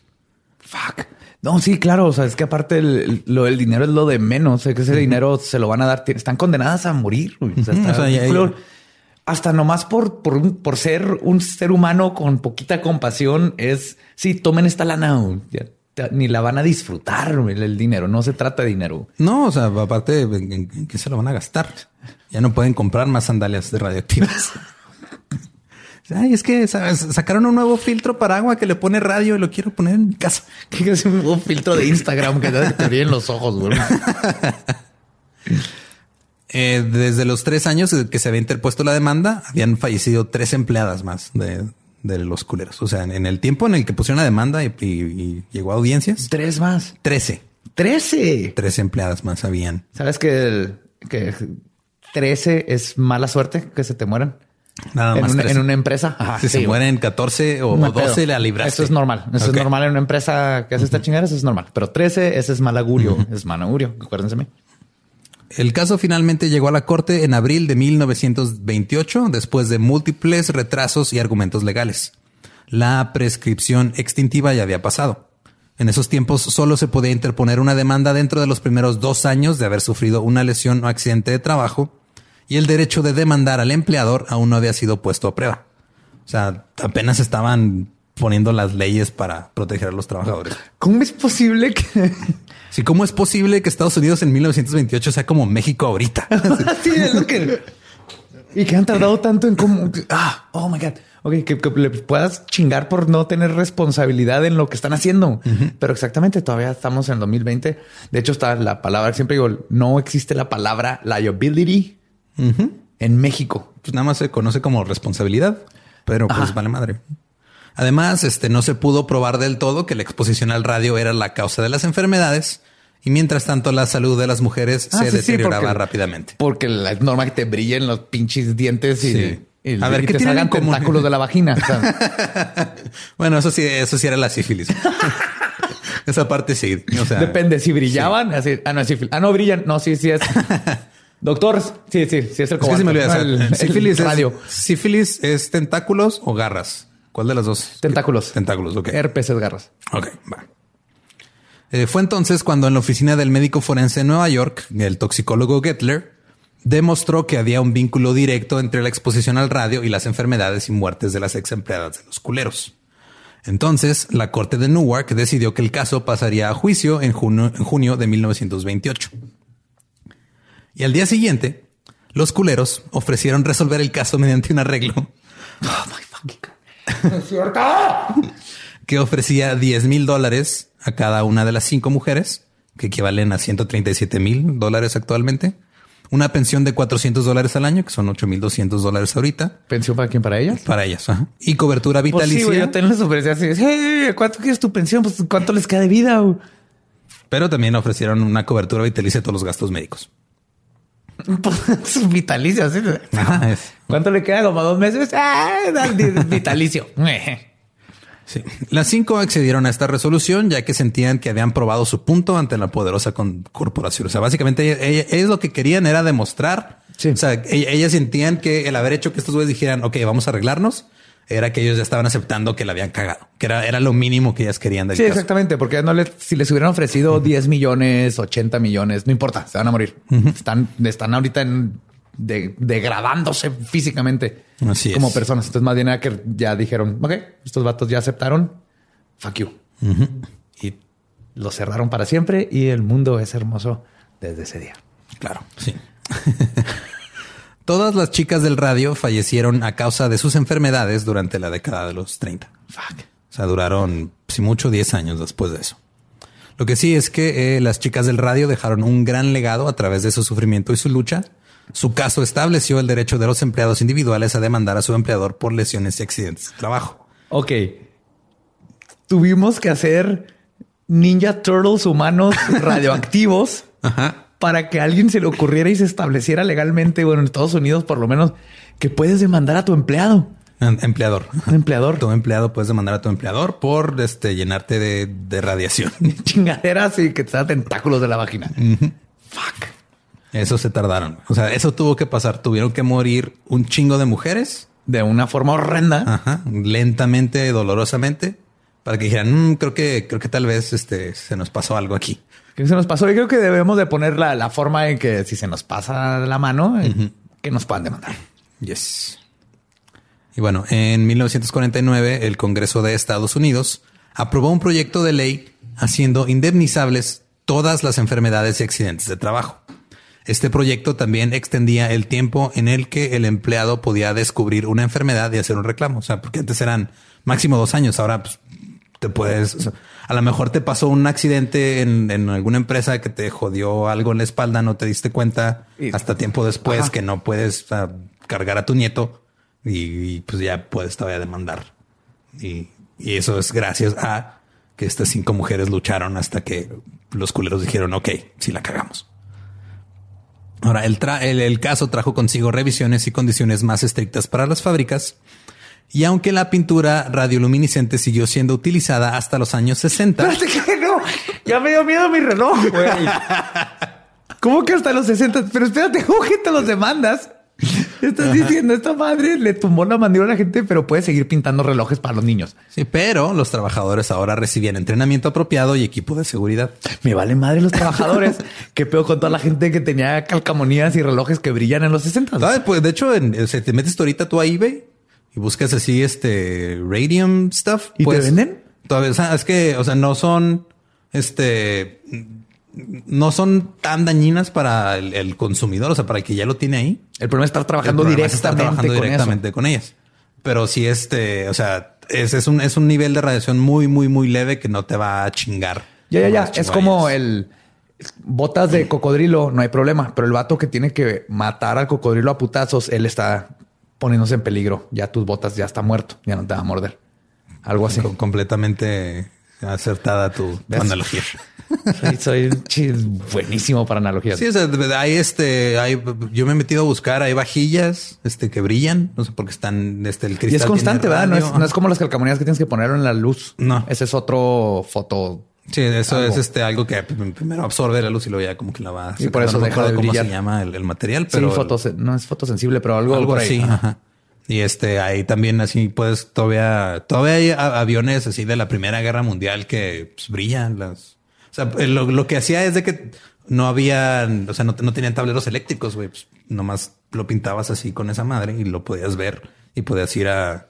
Fuck. No, sí, claro. O sea, es que aparte el, lo del dinero es lo de menos. O sea, que ese dinero se lo van a dar. Están condenadas a morir. güey. O sea, Ujú, está- o sea, ya- Pero hasta nomás por, por, por ser un ser humano con poquita compasión es, sí, tomen esta lana. ya, ni la van a disfrutar el, dinero. No se trata de dinero. No, o sea, aparte, ¿en, qué se lo van a gastar? Ya no pueden comprar más sandalias de radioactivas. (laughs) Ay, es que sacaron un nuevo filtro para agua que le pone radio y lo quiero poner en mi casa. (laughs) Que es un, un filtro de Instagram que te, brillen los ojos. güey. (laughs) Eh, desde los tres años que se había interpuesto la demanda, habían fallecido tres empleadas más de, de los culeros. O sea, en, en el tiempo en el que pusieron la demanda y, y- y llegó a audiencias, Tres más. trece. Trece. Tres empleadas más habían. ¿Sabes que, el- que 13 es mala suerte que se te mueran? Nada en, más. una, 13. en una empresa. Ajá, si sí, se güey. mueren 14 o, No o hay pedo. 12, la libraste. Eso es normal. Eso es normal en una empresa que hace esta chingada. Eso es normal. Pero 13, ese es mal augurio. Es mal augurio. Acuérdense. El caso finalmente llegó a la corte en abril de 1928, después de múltiples retrasos y argumentos legales. La prescripción extintiva ya había pasado. En esos tiempos solo se podía interponer una demanda dentro de los primeros dos años de haber sufrido una lesión o accidente de trabajo y el derecho de demandar al empleador aún no había sido puesto a prueba. O sea, apenas estaban poniendo las leyes para proteger a los trabajadores. ¿Cómo es posible que Sí, ¿cómo es posible que Estados Unidos en 1928 sea como México ahorita? (laughs) sí, es lo que y que han tardado tanto en cómo ah, oh my god. Ok, que, que le puedas chingar por no tener responsabilidad en lo que están haciendo. Pero exactamente, todavía estamos en el 2020. De hecho, está la palabra, siempre digo, no existe la palabra liability en México. pues nada más se conoce como responsabilidad, pero pues vale madre. Además, este no se pudo probar del todo que la exposición al radio era la causa de las enfermedades y mientras tanto la salud de las mujeres Ah, se sí, sí, deterioraba porque- rápidamente. Porque la es normal que te brillen los pinches dientes y, Sí. y- A ver, y ¿qué te salgan tentáculos de la vagina. O sea, (laughs) Bueno, eso sí, eso sí era la sífilis. (laughs) Esa parte sí. O sea, depende si brillaban. Así, ah, no, es sífilis. Ah, no brillan. No, sí, sí es. (laughs) Doctor, sí, sí, sí es el Es que se me olvida. o sea, El- el sífilis, radio. es, sífilis es tentáculos o garras. ¿Cuál de las dos? Tentáculos. Tentáculos, ok. Herpes es garras. Ok, va. Eh, fue entonces cuando en la oficina del médico forense en Nueva York, el toxicólogo Gettler demostró que había un vínculo directo entre la exposición al radio y las enfermedades y muertes de las ex empleadas de los culeros. Entonces, la corte de Newark decidió que el caso pasaría a juicio en junio, en junio de 1928. Y al día siguiente, los culeros ofrecieron resolver el caso (laughs) mediante un arreglo que ofrecía 10 mil dólares a cada una de las cinco mujeres, que equivalen a 137 mil dólares actualmente, una pensión de 400 dólares al año, que son 8 mil 200 dólares ahorita, ¿Pensión para quién? ¿Para ellas? para ellas, ajá. y cobertura Pues sí, vitalicia, güey, yo tengo las ofrecí así. "Hey, ¿Cuánto quieres tu pensión? Pues cuánto les queda de vida. güey?" pero también ofrecieron una cobertura vitalicia de todos los gastos médicos. (laughs) Vitalicio. es- ¿Cuánto le queda? Como dos meses. Ah, (laughs) vitalicio. (laughs) Sí. Las cinco accedieron a esta resolución ya que sentían que habían probado su punto ante la poderosa corporación. O sea, básicamente ella- ella- ellos lo que querían era demostrar. Sí. O sea, ella- ellas sentían que el haber hecho que estos güeyes dijeran, ok, vamos a arreglarnos, era que ellos ya estaban aceptando que la habían cagado, que era, era lo mínimo que ellas querían del Sí, caso. exactamente, porque no les, si les hubieran ofrecido 10 millones, 80 millones, no importa, se van a morir. Están, están ahorita en, de- degradándose físicamente Así es. como personas. Entonces, más bien era que ya dijeron, ok, estos vatos ya aceptaron. Fuck you. Y lo cerraron para siempre y el mundo es hermoso desde ese día. Claro, sí. (laughs) Todas las chicas del radio fallecieron a causa de sus enfermedades durante la década de los 30. Fuck. O sea, duraron, si mucho, 10 años después de eso. Lo que sí es que eh, las chicas del radio dejaron un gran legado a través de su sufrimiento y su lucha. Su caso estableció el derecho de los empleados individuales a demandar a su empleador por lesiones y accidentes de trabajo. Ok. Tuvimos que hacer Ninja Turtles humanos (laughs) radioactivos para que a alguien se le ocurriera y se estableciera legalmente, bueno, en Estados Unidos por lo menos, que puedes demandar a tu empleado. Empleador. empleador. Tu empleado puedes demandar a tu empleador por este, llenarte de, radiación. (laughs) Chingaderas y que te da tentáculos de la vagina. Fuck. Eso se tardaron. O sea, eso tuvo que pasar. Tuvieron que morir un chingo de mujeres. De una forma horrenda. Ajá. Lentamente, dolorosamente. Para que dijeran, mm, creo que, creo que tal vez este, se nos pasó algo aquí. ¿Qué se nos pasó? Y creo que debemos de poner la, forma en que si se nos pasa la mano, eh, que nos puedan demandar. Yes. Y bueno, en 1949 el Congreso de Estados Unidos aprobó un proyecto de ley haciendo indemnizables todas las enfermedades y accidentes de trabajo. Este proyecto también extendía el tiempo en el que el empleado podía descubrir una enfermedad y hacer un reclamo. O sea, porque antes eran máximo dos años, ahora pues, te puedes, a lo mejor te pasó un accidente en, alguna empresa que te jodió algo en la espalda, no te diste cuenta hasta tiempo después que no puedes cargar a tu nieto y, pues ya puedes todavía demandar. Y, eso es gracias a que estas cinco mujeres lucharon hasta que los culeros dijeron, ok, si la cagamos. Ahora, el, el, caso trajo consigo revisiones y condiciones más estrictas para las fábricas. Y aunque la pintura radioluminiscente siguió siendo utilizada hasta los años 60. Espérate que no. Ya me dio miedo mi reloj, güey. (laughs) ¿Cómo que hasta los 60? Pero espérate, ¿cómo que te los demandas? Estás diciendo, esta madre le tumbó la mandíbula a la gente, pero puede seguir pintando relojes para los niños. Sí, pero los trabajadores ahora recibían entrenamiento apropiado y equipo de seguridad. Me vale madre los trabajadores. (laughs) Qué peor con toda la gente que tenía calcamonías y relojes que brillan en los 60. Pues de hecho, en, te metes ahorita tú a eBay y buscas así este radium stuff. ¿Y te pues, venden? Todavía, es que, o sea, no son este no son tan dañinas para el, consumidor, o sea, para el que ya lo tiene ahí. El problema es estar trabajando directamente, estar trabajando con, directamente con ellas. Pero si este, o sea, es, es, un, es un nivel de radiación muy, muy, muy leve que no te va a chingar. Ya, ya, ya. Es como el botas de cocodrilo, no hay problema, pero el vato que tiene que matar al cocodrilo a putazos, él está poniéndose en peligro. Ya tus botas ya está muerto, ya no te va a morder. Algo así. completamente acertada tu, analogía. soy buenísimo para analogías. Sí, hay este, hay, yo me he metido a buscar, hay vajillas este, que brillan, no sé por qué están, este, el cristal. Y es constante, ¿verdad? No es, como las calcamonías que tienes que ponerlo en la luz. No. Ese es otro foto. Sí, eso es este algo que primero absorbe la luz y luego ya como que la va. Y por eso deja de cómo se llama el, material, pero sí, no es fotosensible, pero algo, algo así. Ajá. Y este, ahí también así puedes todavía, todavía hay aviones así de la Primera Guerra Mundial que pues, brillan las. O sea, lo, que hacía es de que no había, o sea, no, no tenían tableros eléctricos, güey. Pues, nomás lo pintabas así con esa madre y lo podías ver y podías ir a,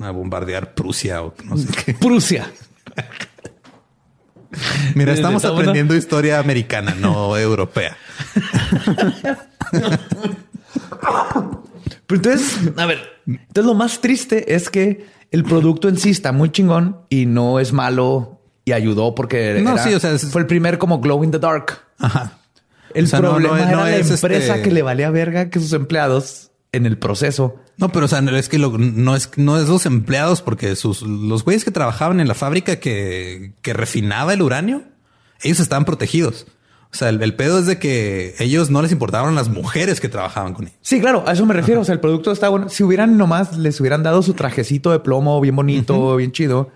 a bombardear Prusia o no sé qué. Prusia. (laughs) (laughs) Mira, estamos aprendiendo historia americana, no europea. entonces, a ver, entonces lo más triste es que el producto en sí está muy chingón y no es malo y ayudó porque no, sí, o sea, fue el primer como glow in the dark. Ajá. El problema era la empresa este que le valía verga que sus empleados en el proceso. No, pero o sea, es que no es no es los empleados porque sus los güeyes que trabajaban en la fábrica que, que refinaba el uranio, ellos estaban protegidos. O sea, el, pedo es de que ellos no les importaban las mujeres que trabajaban con ellos. Sí, claro, a eso me refiero. O sea, el producto está bueno. Si hubieran nomás les hubieran dado su trajecito de plomo bien bonito, bien chido,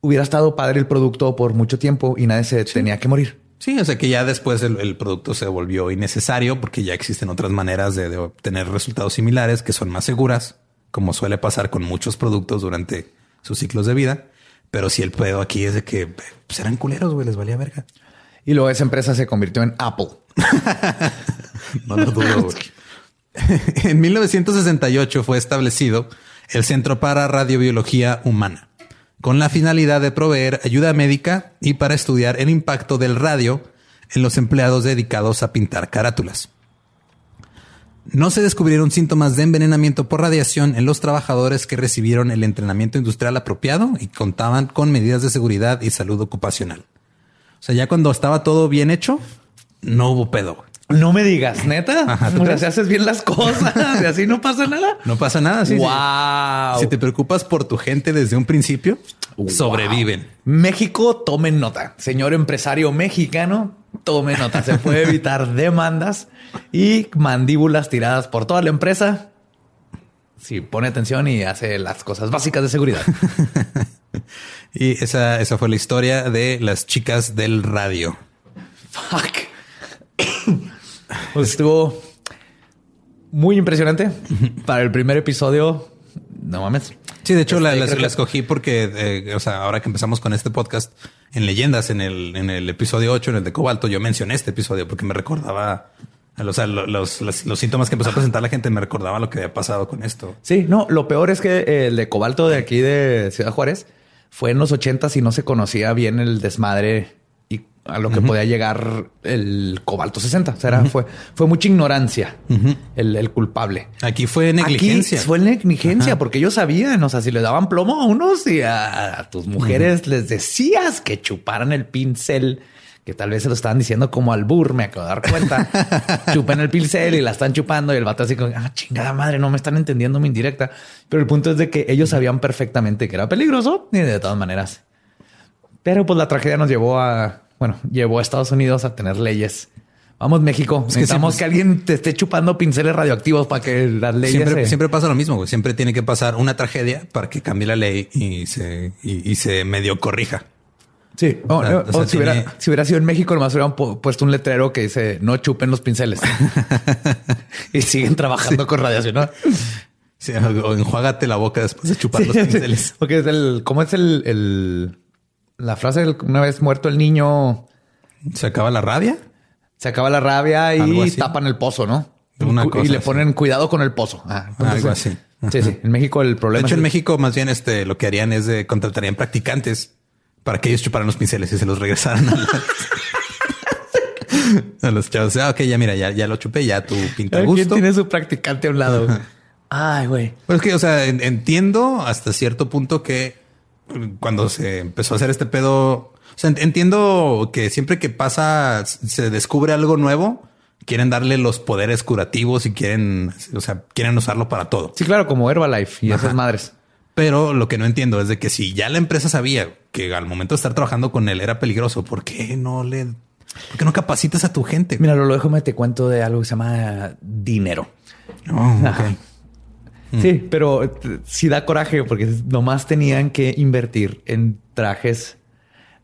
hubiera estado padre el producto por mucho tiempo y nadie se tenía que morir. Sí, o sea que ya después el, producto se volvió innecesario porque ya existen otras maneras de, obtener resultados similares que son más seguras, como suele pasar con muchos productos durante sus ciclos de vida. Pero si el pedo aquí es de que pues, eran culeros, güey, les valía verga. Y luego esa empresa se convirtió en Apple. (laughs) no lo dudo. (laughs) en 1968 fue establecido el Centro para Radiobiología Humana, con la finalidad de proveer ayuda médica y para estudiar el impacto del radio en los empleados dedicados a pintar carátulas. No se descubrieron síntomas de envenenamiento por radiación en los trabajadores que recibieron el entrenamiento industrial apropiado y contaban con medidas de seguridad y salud ocupacional. O sea, ya cuando estaba todo bien hecho, no hubo pedo. No me digas, neta. Ajá, ¿tú o sea, haces bien las cosas (laughs) y así no pasa nada. No pasa nada. Sí, wow. Si te preocupas por tu gente desde un principio, sobreviven. México, tomen nota. Señor empresario mexicano, tome nota. Se puede evitar (laughs) demandas y mandíbulas tiradas por toda la empresa. Si pone atención y hace las cosas básicas de seguridad. (laughs) y esa, esa fue la historia de las chicas del radio. Fuck. Pues estuvo muy impresionante para el primer episodio. No mames. Sí, de hecho este, la, escogí porque, eh, o sea, ahora que empezamos con este podcast en leyendas, en el, en el episodio 8, en el de Cobalto, yo mencioné este episodio porque me recordaba, o sea, los, los, síntomas que empezó a presentar la gente me recordaba lo que había pasado con esto. Sí, no, lo peor es que el de Cobalto de aquí de Ciudad Juárez fue en los ochentas y no se conocía bien el desmadre a lo que podía llegar el cobalto 60. O sea, fue, fue mucha ignorancia el, culpable. Aquí fue negligencia. fue negligencia porque ellos sabían, o sea, si le daban plomo a unos y a, tus mujeres les decías que chuparan el pincel, que tal vez se lo estaban diciendo como al bur, me acabo de dar cuenta. (laughs) Chupen el pincel y la están chupando y el vato así como, ah, chingada madre, no me están entendiendo mi indirecta. Pero el punto es de que ellos sabían perfectamente que era peligroso y de todas maneras. Pero pues la tragedia nos llevó a bueno, llevó a Estados Unidos a tener leyes. Vamos, México. Necesitamos que alguien te esté chupando pinceles radioactivos para que las leyes. Siempre, pasa lo mismo. Siempre tiene que pasar una tragedia para que cambie la ley y se, y, se medio corrija. Sí. o, si, hubiera, sido en México, nomás hubieran puesto un letrero que dice no chupen los pinceles (laughs) y siguen trabajando con radiación. ¿no? Sí, o enjuágate la boca después de chupar los pinceles. Porque es el, ¿cómo es el la frase una vez muerto el niño. ¿Se acaba la rabia? Se acaba la rabia y tapan el pozo, ¿no? y le ponen cuidado con el pozo. Ah, Algo así. Sí, sí. En México el problema. De hecho, en México más bien este lo que harían es de contratarían practicantes para que ellos chuparan los pinceles y se los regresaran a, (laughs) los chavos. Ah, ok, ya mira, ya, ya lo chupé, ya tu pinta gusto. ¿Quién tiene su practicante a un lado? Ay, güey. Pues que, o sea, entiendo hasta cierto punto que cuando se empezó a hacer este pedo, o sea, entiendo que siempre que pasa, se descubre algo nuevo, quieren darle los poderes curativos y quieren, o sea, quieren usarlo para todo. Sí, claro, como Herbalife y esas madres. Pero lo que no entiendo es de que si ya la empresa sabía que al momento de estar trabajando con él era peligroso, ¿por qué no le, por qué no capacitas a tu gente? Mira, lo déjame te cuento de algo que se llama dinero. Oh, Mm. Sí, pero eh, sí da coraje porque nomás tenían que invertir en trajes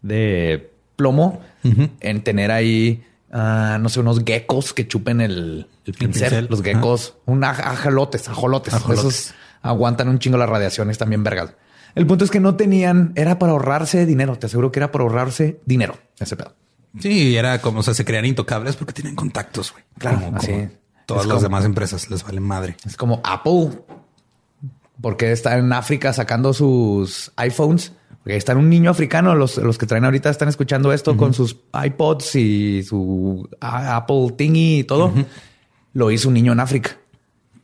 de plomo, en tener ahí, ah, no sé, unos geckos que chupen el, pincel, los geckos, un ajolotes, ajolotes. Esos aguantan un chingo las radiaciones también vergas. El punto es que no tenían, era para ahorrarse dinero. Te aseguro que era para ahorrarse dinero ese pedo. Sí, era como, o sea, se crean intocables porque tienen contactos, güey. Claro, así. Todas las demás empresas les valen madre. Es como Apple, porque está en África sacando sus iPhones. Porque está un niño africano, los, los que traen ahorita están escuchando esto con sus iPods y su Apple Thingy y todo. Lo hizo un niño en África,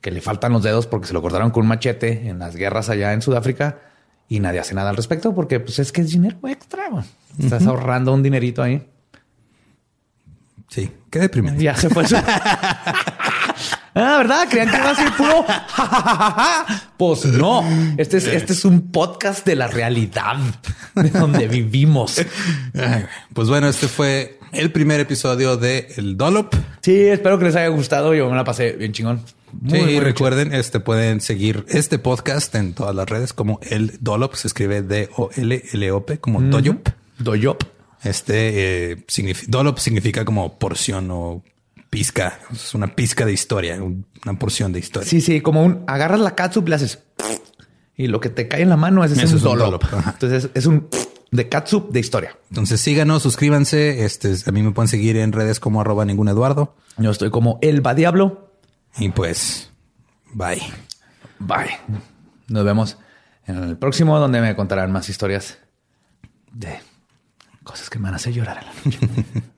que le faltan los dedos porque se lo cortaron con un machete en las guerras allá en Sudáfrica y nadie hace nada al respecto porque pues es que es dinero extra. Estás ahorrando un dinerito ahí. Sí, qué deprimente. Ya se fue. (laughs) Ah, ¿verdad? Creían que iba a ser puro. pues no. Este es, este es un podcast de la realidad de donde vivimos. Pues bueno, este fue el primer episodio de El Dolop. Sí, espero que les haya gustado. Yo me la pasé bien chingón. sí, recuerden, este pueden seguir este podcast en todas las redes como El Dolop. Se escribe D-O-L-L-O-P como Doyop. Doyop. Este eh, significa como porción o pizca, es una pizca de historia, una porción de historia. Sí, sí, como un agarras la catsup y le haces y lo que te cae en la mano es, un dolop. Entonces es un de catsup de historia. Entonces síganos, suscríbanse. Este a mí me pueden seguir en redes como arroba ningún Eduardo. Yo estoy como Elba Diablo. Y pues, bye. Bye. Nos vemos en el próximo, donde me contarán más historias de cosas que me van a hacer llorar en la noche. (laughs)